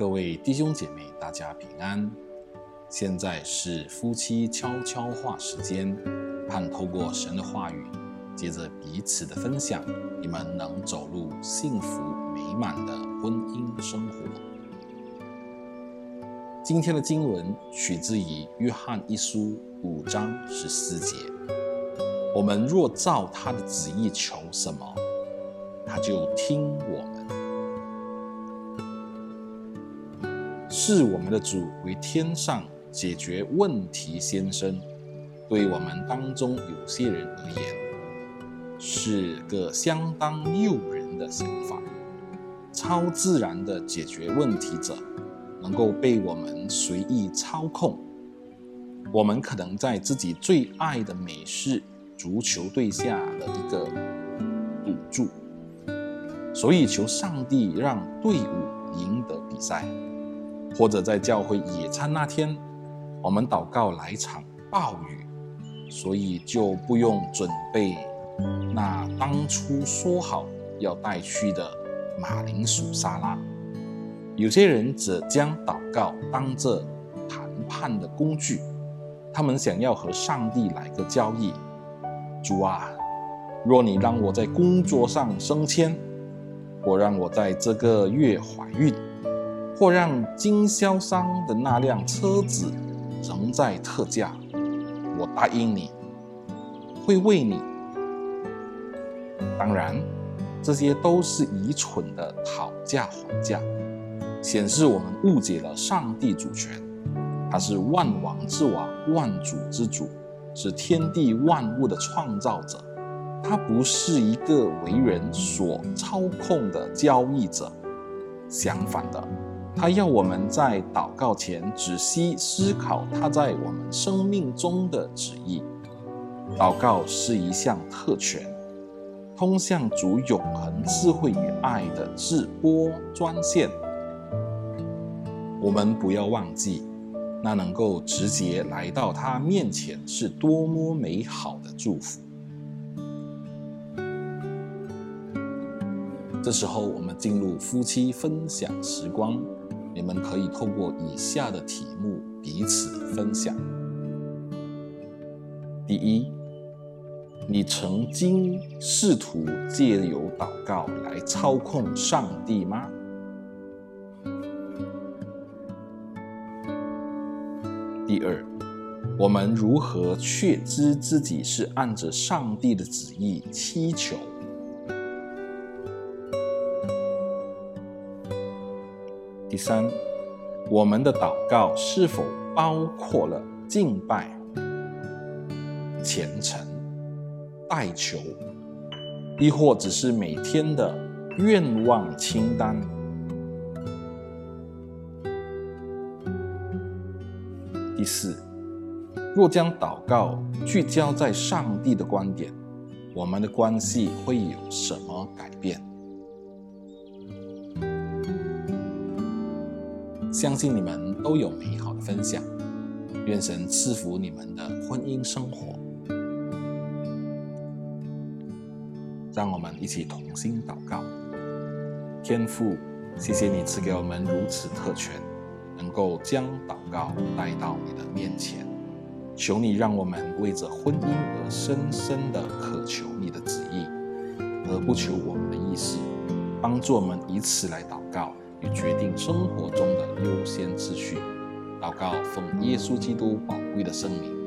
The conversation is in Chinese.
各位弟兄姐妹，大家平安。现在是夫妻悄悄话时间，盼透过神的话语，借着彼此的分享，你们能走入幸福美满的婚姻生活。今天的经文取自于约翰一书五章十四节。我们若照他的旨意求什么，他就听我视我们的主为天上解决问题先生，对我们当中有些人而言，是个相当诱人的想法。超自然的解决问题者，能够被我们随意操控。我们可能在自己最爱的美式足球队下的一个赌注，所以求上帝让队伍赢得比赛。或者在教会野餐那天，我们祷告来场暴雨，所以就不用准备那当初说好要带去的马铃薯沙拉。有些人则将祷告当作谈判的工具，他们想要和上帝来个交易。主啊，若你让我在工作上升迁，或让我在这个月怀孕。或让经销商的那辆车子仍在特价，我答应你，会为你。当然，这些都是愚蠢的讨价还价，显示我们误解了上帝主权。他是万王之王，万主之主，是天地万物的创造者。他不是一个为人所操控的交易者。相反的。他要我们在祷告前仔细思考他在我们生命中的旨意。祷告是一项特权，通向主永恒智慧与爱的至播专线。我们不要忘记，那能够直接来到他面前是多么美好的祝福。这时候，我们进入夫妻分享时光。你们可以透过以下的题目彼此分享。第一，你曾经试图借由祷告来操控上帝吗？第二，我们如何确知自己是按着上帝的旨意祈求？第三，我们的祷告是否包括了敬拜、虔诚、代求，亦或只是每天的愿望清单？第四，若将祷告聚焦在上帝的观点，我们的关系会有什么改变？相信你们都有美好的分享，愿神赐福你们的婚姻生活。让我们一起同心祷告。天父，谢谢你赐给我们如此特权，能够将祷告带到你的面前。求你让我们为着婚姻而深深的渴求你的旨意，而不求我们的意思，帮助我们以此来祷告。与决定生活中的优先次序，祷告奉耶稣基督宝贵的圣名。